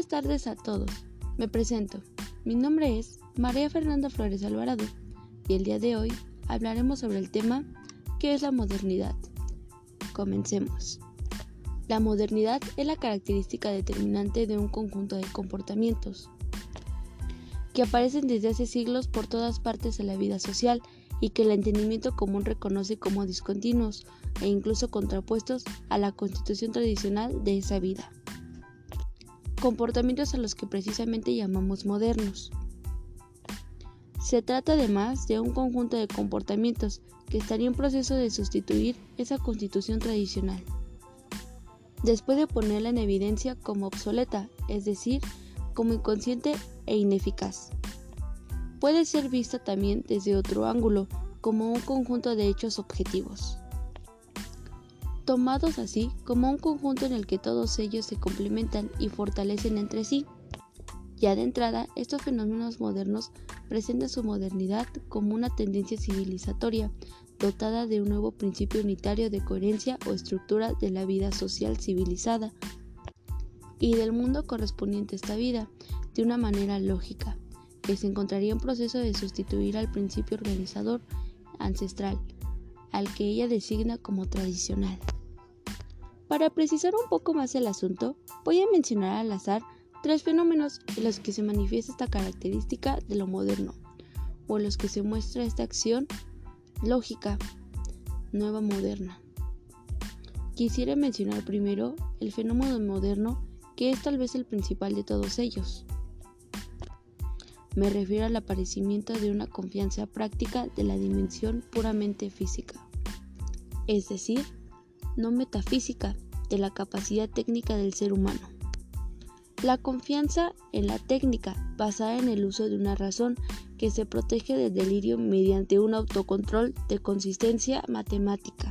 buenas tardes a todos. Me presento. Mi nombre es María Fernanda Flores Alvarado y el día de hoy hablaremos sobre el tema ¿qué es la modernidad? Comencemos. La modernidad es la característica determinante de un conjunto de comportamientos que aparecen desde hace siglos por todas partes de la vida social y que el entendimiento común reconoce como discontinuos e incluso contrapuestos a la constitución tradicional de esa vida comportamientos a los que precisamente llamamos modernos. Se trata además de un conjunto de comportamientos que estaría en proceso de sustituir esa constitución tradicional, después de ponerla en evidencia como obsoleta, es decir, como inconsciente e ineficaz. Puede ser vista también desde otro ángulo, como un conjunto de hechos objetivos tomados así como un conjunto en el que todos ellos se complementan y fortalecen entre sí. Ya de entrada, estos fenómenos modernos presentan su modernidad como una tendencia civilizatoria, dotada de un nuevo principio unitario de coherencia o estructura de la vida social civilizada y del mundo correspondiente a esta vida, de una manera lógica, que se encontraría en proceso de sustituir al principio organizador ancestral, al que ella designa como tradicional. Para precisar un poco más el asunto, voy a mencionar al azar tres fenómenos en los que se manifiesta esta característica de lo moderno, o en los que se muestra esta acción lógica, nueva moderna. Quisiera mencionar primero el fenómeno moderno, que es tal vez el principal de todos ellos. Me refiero al aparecimiento de una confianza práctica de la dimensión puramente física, es decir, no metafísica, de la capacidad técnica del ser humano. La confianza en la técnica, basada en el uso de una razón que se protege del delirio mediante un autocontrol de consistencia matemática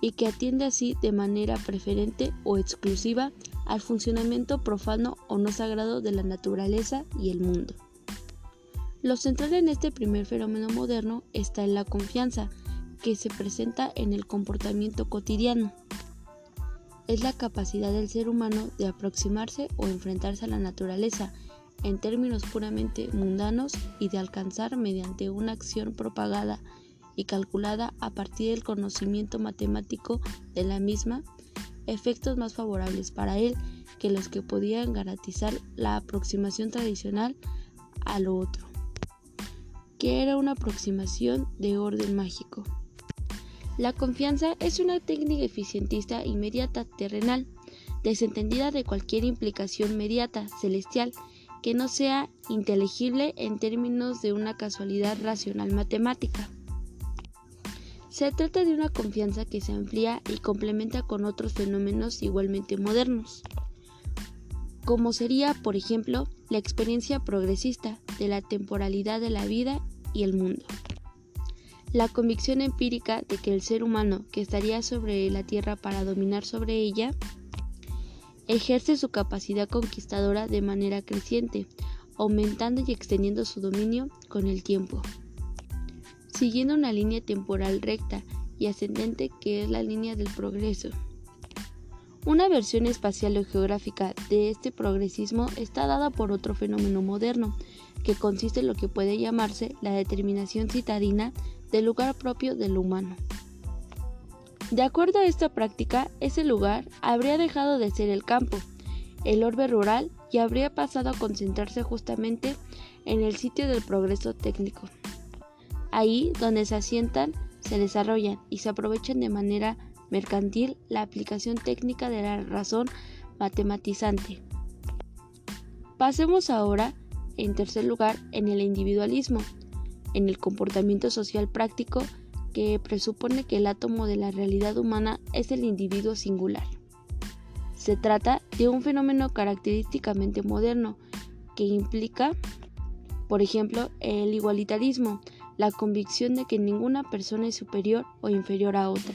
y que atiende así de manera preferente o exclusiva al funcionamiento profano o no sagrado de la naturaleza y el mundo. Lo central en este primer fenómeno moderno está en la confianza, que se presenta en el comportamiento cotidiano. Es la capacidad del ser humano de aproximarse o enfrentarse a la naturaleza en términos puramente mundanos y de alcanzar mediante una acción propagada y calculada a partir del conocimiento matemático de la misma efectos más favorables para él que los que podían garantizar la aproximación tradicional a lo otro, que era una aproximación de orden mágico. La confianza es una técnica eficientista inmediata terrenal, desentendida de cualquier implicación mediata celestial que no sea inteligible en términos de una casualidad racional matemática. Se trata de una confianza que se amplía y complementa con otros fenómenos igualmente modernos, como sería, por ejemplo, la experiencia progresista de la temporalidad de la vida y el mundo. La convicción empírica de que el ser humano que estaría sobre la Tierra para dominar sobre ella ejerce su capacidad conquistadora de manera creciente, aumentando y extendiendo su dominio con el tiempo, siguiendo una línea temporal recta y ascendente que es la línea del progreso. Una versión espacial o geográfica de este progresismo está dada por otro fenómeno moderno, que consiste en lo que puede llamarse la determinación citadina del lugar propio del humano. De acuerdo a esta práctica, ese lugar habría dejado de ser el campo, el orbe rural y habría pasado a concentrarse justamente en el sitio del progreso técnico. Ahí donde se asientan, se desarrollan y se aprovechan de manera mercantil la aplicación técnica de la razón matematizante. Pasemos ahora, en tercer lugar, en el individualismo, en el comportamiento social práctico que presupone que el átomo de la realidad humana es el individuo singular. Se trata de un fenómeno característicamente moderno que implica, por ejemplo, el igualitarismo, la convicción de que ninguna persona es superior o inferior a otra,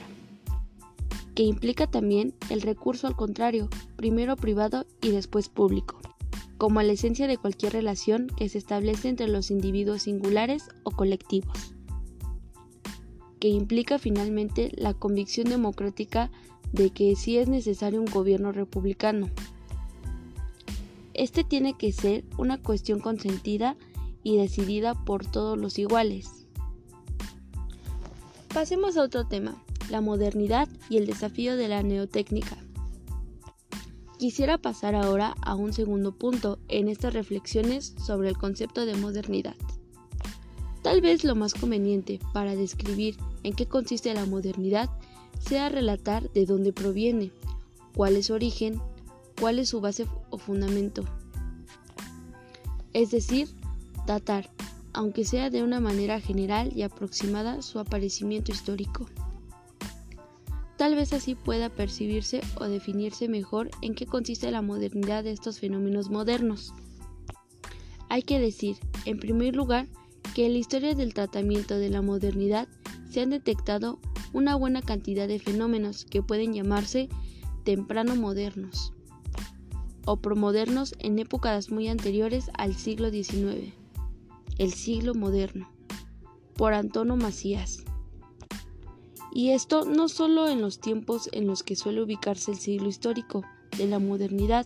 que implica también el recurso al contrario, primero privado y después público como la esencia de cualquier relación que se establece entre los individuos singulares o colectivos, que implica finalmente la convicción democrática de que sí es necesario un gobierno republicano, este tiene que ser una cuestión consentida y decidida por todos los iguales. Pasemos a otro tema, la modernidad y el desafío de la neotécnica. Quisiera pasar ahora a un segundo punto en estas reflexiones sobre el concepto de modernidad. Tal vez lo más conveniente para describir en qué consiste la modernidad sea relatar de dónde proviene, cuál es su origen, cuál es su base o fundamento. Es decir, datar, aunque sea de una manera general y aproximada, su aparecimiento histórico. Tal vez así pueda percibirse o definirse mejor en qué consiste la modernidad de estos fenómenos modernos. Hay que decir, en primer lugar, que en la historia del tratamiento de la modernidad se han detectado una buena cantidad de fenómenos que pueden llamarse temprano modernos o promodernos en épocas muy anteriores al siglo XIX, el siglo moderno, por Antonio Macías. Y esto no solo en los tiempos en los que suele ubicarse el siglo histórico de la modernidad,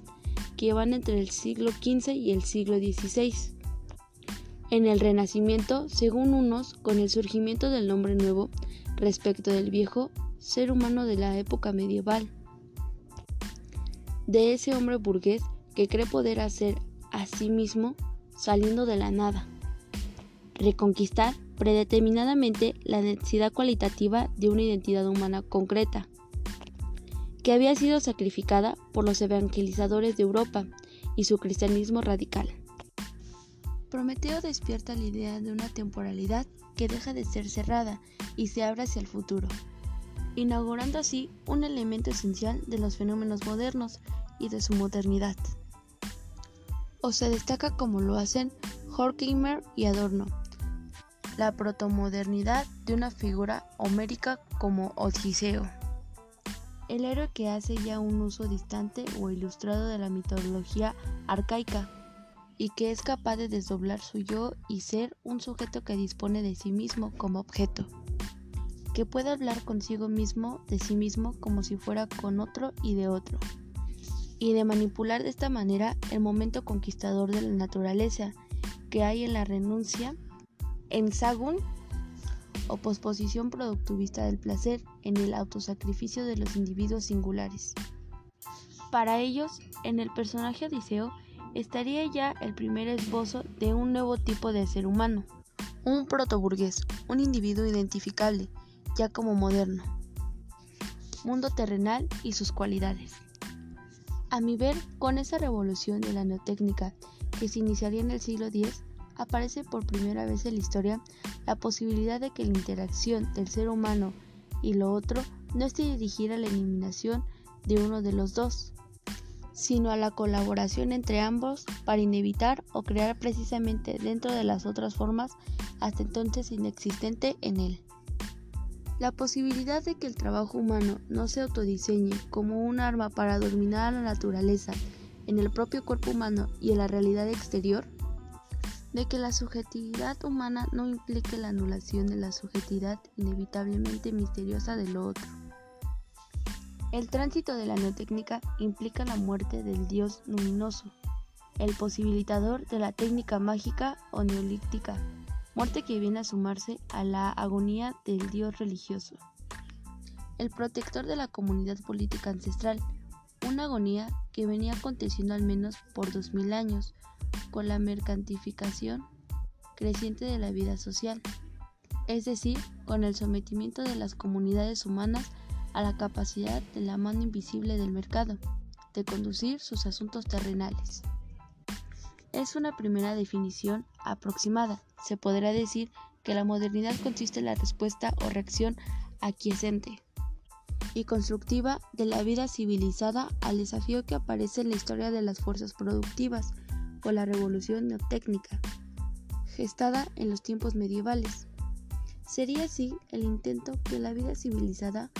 que van entre el siglo XV y el siglo XVI. En el Renacimiento, según unos, con el surgimiento del nombre nuevo respecto del viejo ser humano de la época medieval, de ese hombre burgués que cree poder hacer a sí mismo saliendo de la nada, reconquistar predeterminadamente la necesidad cualitativa de una identidad humana concreta, que había sido sacrificada por los evangelizadores de Europa y su cristianismo radical. Prometeo despierta la idea de una temporalidad que deja de ser cerrada y se abre hacia el futuro, inaugurando así un elemento esencial de los fenómenos modernos y de su modernidad. O se destaca como lo hacen Horkheimer y Adorno, la protomodernidad de una figura homérica como Odiseo, el héroe que hace ya un uso distante o ilustrado de la mitología arcaica y que es capaz de desdoblar su yo y ser un sujeto que dispone de sí mismo como objeto, que puede hablar consigo mismo de sí mismo como si fuera con otro y de otro, y de manipular de esta manera el momento conquistador de la naturaleza que hay en la renuncia en Sagun o posposición productivista del placer en el autosacrificio de los individuos singulares. Para ellos, en el personaje Odiseo estaría ya el primer esbozo de un nuevo tipo de ser humano, un protoburgués, un individuo identificable, ya como moderno. Mundo terrenal y sus cualidades. A mi ver, con esa revolución de la neotécnica que se iniciaría en el siglo X, aparece por primera vez en la historia la posibilidad de que la interacción del ser humano y lo otro no esté dirigida a la eliminación de uno de los dos, sino a la colaboración entre ambos para inevitar o crear precisamente dentro de las otras formas hasta entonces inexistente en él. La posibilidad de que el trabajo humano no se autodiseñe como un arma para dominar a la naturaleza en el propio cuerpo humano y en la realidad exterior de que la subjetividad humana no implique la anulación de la subjetividad inevitablemente misteriosa de lo otro. El tránsito de la neotécnica implica la muerte del dios luminoso, el posibilitador de la técnica mágica o neolítica, muerte que viene a sumarse a la agonía del dios religioso. El protector de la comunidad política ancestral, una agonía que venía aconteciendo al menos por dos mil años, con la mercantificación creciente de la vida social, es decir, con el sometimiento de las comunidades humanas a la capacidad de la mano invisible del mercado de conducir sus asuntos terrenales. Es una primera definición aproximada. Se podrá decir que la modernidad consiste en la respuesta o reacción aquiescente y constructiva de la vida civilizada al desafío que aparece en la historia de las fuerzas productivas o la revolución neotécnica, gestada en los tiempos medievales. Sería así el intento que la vida civilizada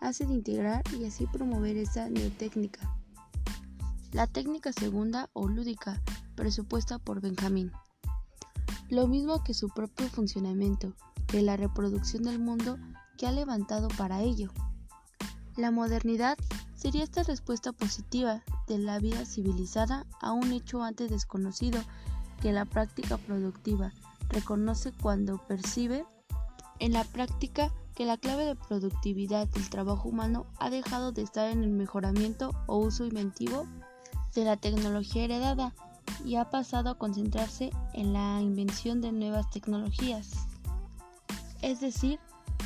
hace de integrar y así promover esa neotécnica. La técnica segunda o lúdica, presupuesta por Benjamín. Lo mismo que su propio funcionamiento, que la reproducción del mundo que ha levantado para ello. La modernidad sería esta respuesta positiva de la vida civilizada a un hecho antes desconocido que la práctica productiva reconoce cuando percibe en la práctica que la clave de productividad del trabajo humano ha dejado de estar en el mejoramiento o uso inventivo de la tecnología heredada y ha pasado a concentrarse en la invención de nuevas tecnologías. Es decir,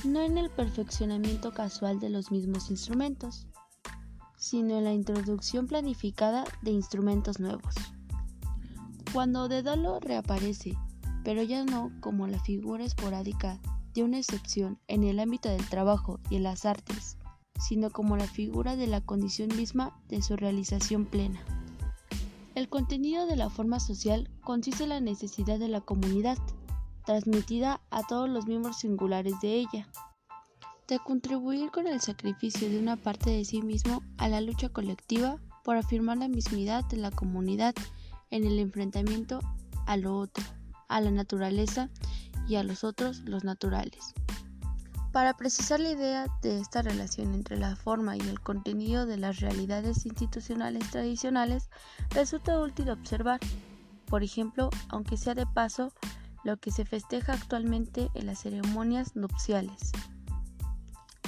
no en el perfeccionamiento casual de los mismos instrumentos, sino en la introducción planificada de instrumentos nuevos. Cuando Dedalo reaparece, pero ya no como la figura esporádica de una excepción en el ámbito del trabajo y en las artes, sino como la figura de la condición misma de su realización plena. El contenido de la forma social consiste en la necesidad de la comunidad, transmitida a todos los miembros singulares de ella, de contribuir con el sacrificio de una parte de sí mismo a la lucha colectiva por afirmar la mismidad de la comunidad en el enfrentamiento a lo otro, a la naturaleza y a los otros los naturales. Para precisar la idea de esta relación entre la forma y el contenido de las realidades institucionales tradicionales, resulta útil observar, por ejemplo, aunque sea de paso, lo que se festeja actualmente en las ceremonias nupciales.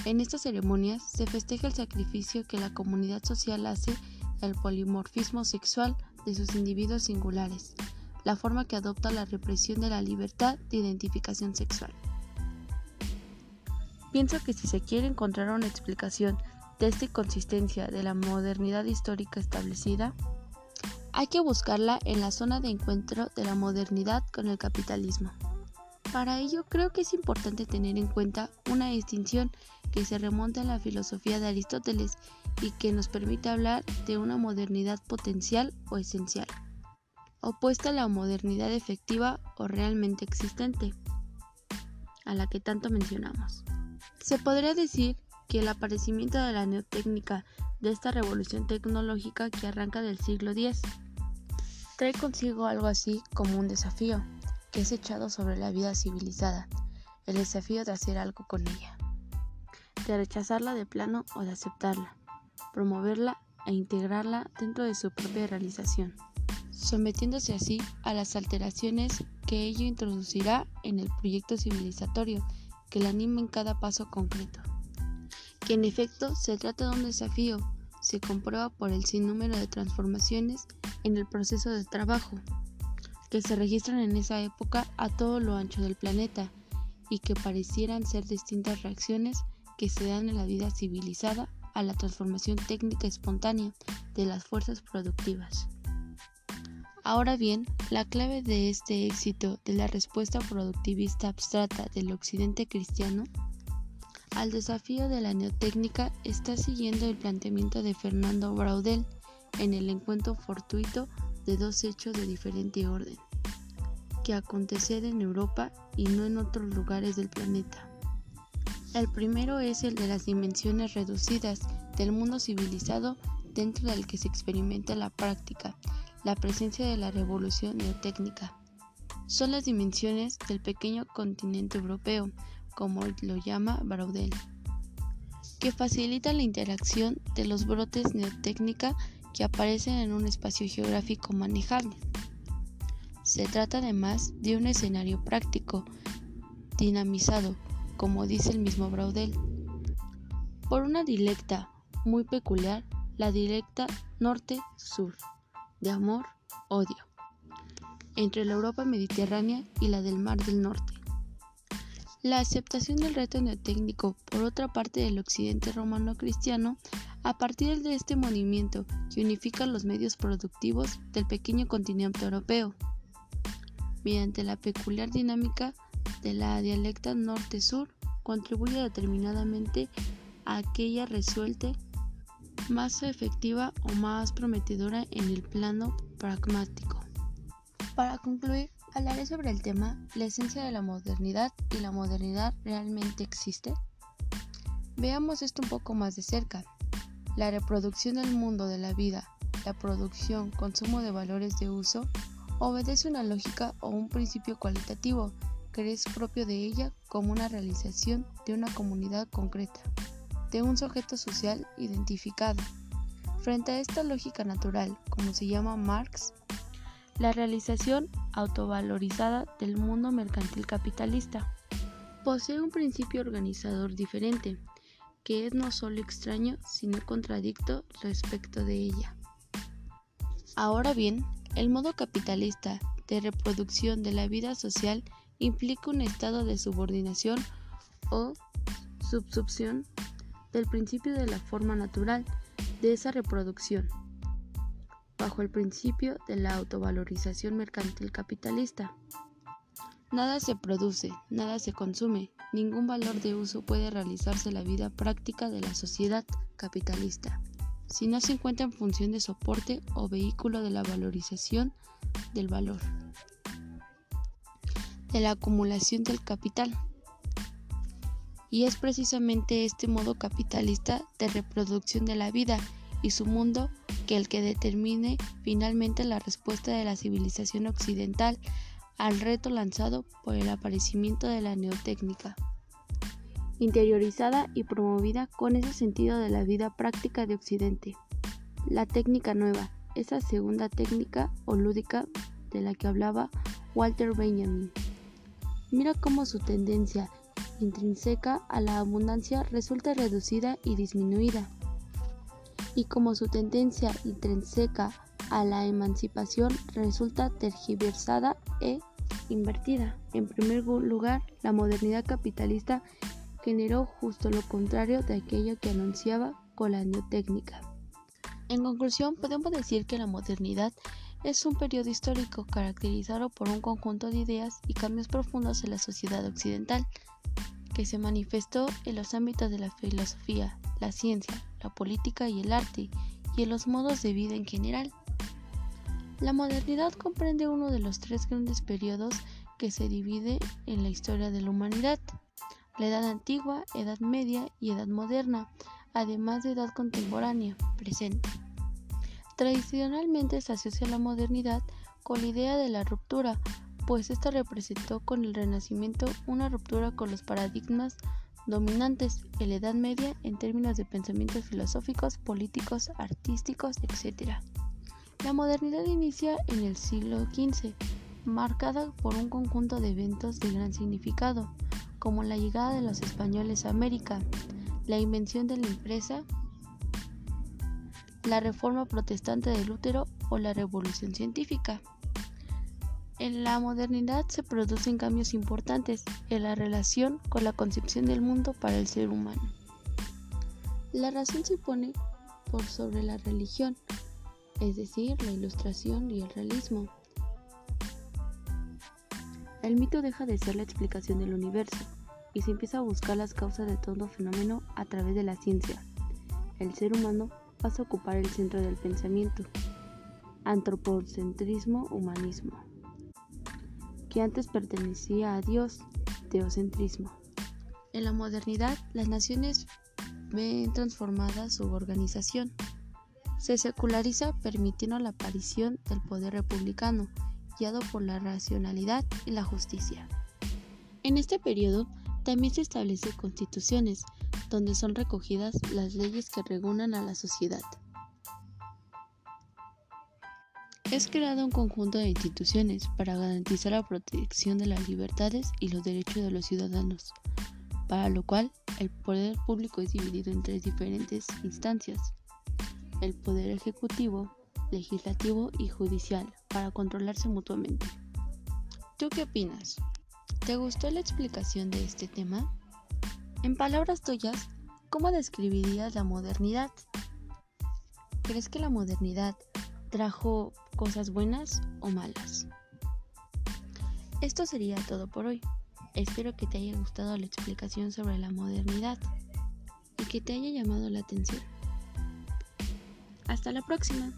En estas ceremonias se festeja el sacrificio que la comunidad social hace al polimorfismo sexual de sus individuos singulares, la forma que adopta la represión de la libertad de identificación sexual. Pienso que si se quiere encontrar una explicación de esta inconsistencia de la modernidad histórica establecida, hay que buscarla en la zona de encuentro de la modernidad con el capitalismo. Para ello creo que es importante tener en cuenta una distinción que se remonta a la filosofía de Aristóteles y que nos permite hablar de una modernidad potencial o esencial, opuesta a la modernidad efectiva o realmente existente, a la que tanto mencionamos. Se podría decir que el aparecimiento de la neotécnica de esta revolución tecnológica que arranca del siglo X trae consigo algo así como un desafío que es echado sobre la vida civilizada, el desafío de hacer algo con ella, de rechazarla de plano o de aceptarla, promoverla e integrarla dentro de su propia realización, sometiéndose así a las alteraciones que ello introducirá en el proyecto civilizatorio que la anima en cada paso concreto. Que en efecto se trata de un desafío, se comprueba por el sinnúmero de transformaciones en el proceso de trabajo que se registran en esa época a todo lo ancho del planeta y que parecieran ser distintas reacciones que se dan en la vida civilizada a la transformación técnica espontánea de las fuerzas productivas. Ahora bien, la clave de este éxito de la respuesta productivista abstrata del occidente cristiano al desafío de la neotécnica está siguiendo el planteamiento de Fernando Braudel en el encuentro fortuito de dos hechos de diferente orden, que acontecer en Europa y no en otros lugares del planeta. El primero es el de las dimensiones reducidas del mundo civilizado dentro del que se experimenta la práctica, la presencia de la revolución neotécnica. Son las dimensiones del pequeño continente europeo, como lo llama Braudel, que facilitan la interacción de los brotes neotécnica que aparecen en un espacio geográfico manejable. Se trata además de un escenario práctico, dinamizado, como dice el mismo Braudel, por una dialecta muy peculiar, la dialecta norte-sur de amor-odio entre la Europa mediterránea y la del Mar del Norte. La aceptación del reto neotécnico por otra parte del occidente romano cristiano a partir de este movimiento que unifica los medios productivos del pequeño continente europeo, mediante la peculiar dinámica de la dialecta norte-sur, contribuye determinadamente a aquella resuelta más efectiva o más prometedora en el plano pragmático. Para concluir, hablaré sobre el tema la esencia de la modernidad y la modernidad realmente existe. Veamos esto un poco más de cerca. La reproducción del mundo de la vida, la producción, consumo de valores de uso, obedece una lógica o un principio cualitativo que es propio de ella como una realización de una comunidad concreta de un sujeto social identificado. Frente a esta lógica natural, como se llama Marx, la realización autovalorizada del mundo mercantil capitalista posee un principio organizador diferente, que es no solo extraño, sino contradicto respecto de ella. Ahora bien, el modo capitalista de reproducción de la vida social implica un estado de subordinación o subsumpción del principio de la forma natural de esa reproducción, bajo el principio de la autovalorización mercantil capitalista. Nada se produce, nada se consume, ningún valor de uso puede realizarse la vida práctica de la sociedad capitalista, si no se encuentra en función de soporte o vehículo de la valorización del valor, de la acumulación del capital. Y es precisamente este modo capitalista de reproducción de la vida y su mundo que el que determine finalmente la respuesta de la civilización occidental al reto lanzado por el aparecimiento de la neotécnica, interiorizada y promovida con ese sentido de la vida práctica de Occidente. La técnica nueva, esa segunda técnica o lúdica de la que hablaba Walter Benjamin. Mira cómo su tendencia intrínseca a la abundancia resulta reducida y disminuida, y como su tendencia intrínseca a la emancipación resulta tergiversada e invertida. En primer lugar, la modernidad capitalista generó justo lo contrario de aquello que anunciaba con la neotécnica. En conclusión, podemos decir que la modernidad es un periodo histórico caracterizado por un conjunto de ideas y cambios profundos en la sociedad occidental, que se manifestó en los ámbitos de la filosofía, la ciencia, la política y el arte, y en los modos de vida en general. La modernidad comprende uno de los tres grandes periodos que se divide en la historia de la humanidad, la Edad Antigua, Edad Media y Edad Moderna, además de Edad Contemporánea, presente. Tradicionalmente se asocia la modernidad con la idea de la ruptura, pues esta representó con el Renacimiento una ruptura con los paradigmas dominantes en la Edad Media en términos de pensamientos filosóficos, políticos, artísticos, etc. La modernidad inicia en el siglo XV, marcada por un conjunto de eventos de gran significado, como la llegada de los españoles a América, la invención de la empresa, la reforma protestante de Lutero o la revolución científica. En la modernidad se producen cambios importantes en la relación con la concepción del mundo para el ser humano. La razón se pone por sobre la religión, es decir, la ilustración y el realismo. El mito deja de ser la explicación del universo y se empieza a buscar las causas de todo fenómeno a través de la ciencia. El ser humano pasa a ocupar el centro del pensamiento. Antropocentrismo, humanismo. Que antes pertenecía a Dios, teocentrismo. En la modernidad, las naciones ven transformada su organización se seculariza permitiendo la aparición del poder republicano, guiado por la racionalidad y la justicia. En este periodo también se establecen constituciones, donde son recogidas las leyes que regulan a la sociedad. Es creado un conjunto de instituciones para garantizar la protección de las libertades y los derechos de los ciudadanos, para lo cual el poder público es dividido en tres diferentes instancias, el poder ejecutivo, legislativo y judicial para controlarse mutuamente. ¿Tú qué opinas? ¿Te gustó la explicación de este tema? En palabras tuyas, ¿cómo describirías la modernidad? ¿Crees que la modernidad trajo cosas buenas o malas? Esto sería todo por hoy. Espero que te haya gustado la explicación sobre la modernidad y que te haya llamado la atención. Hasta la próxima.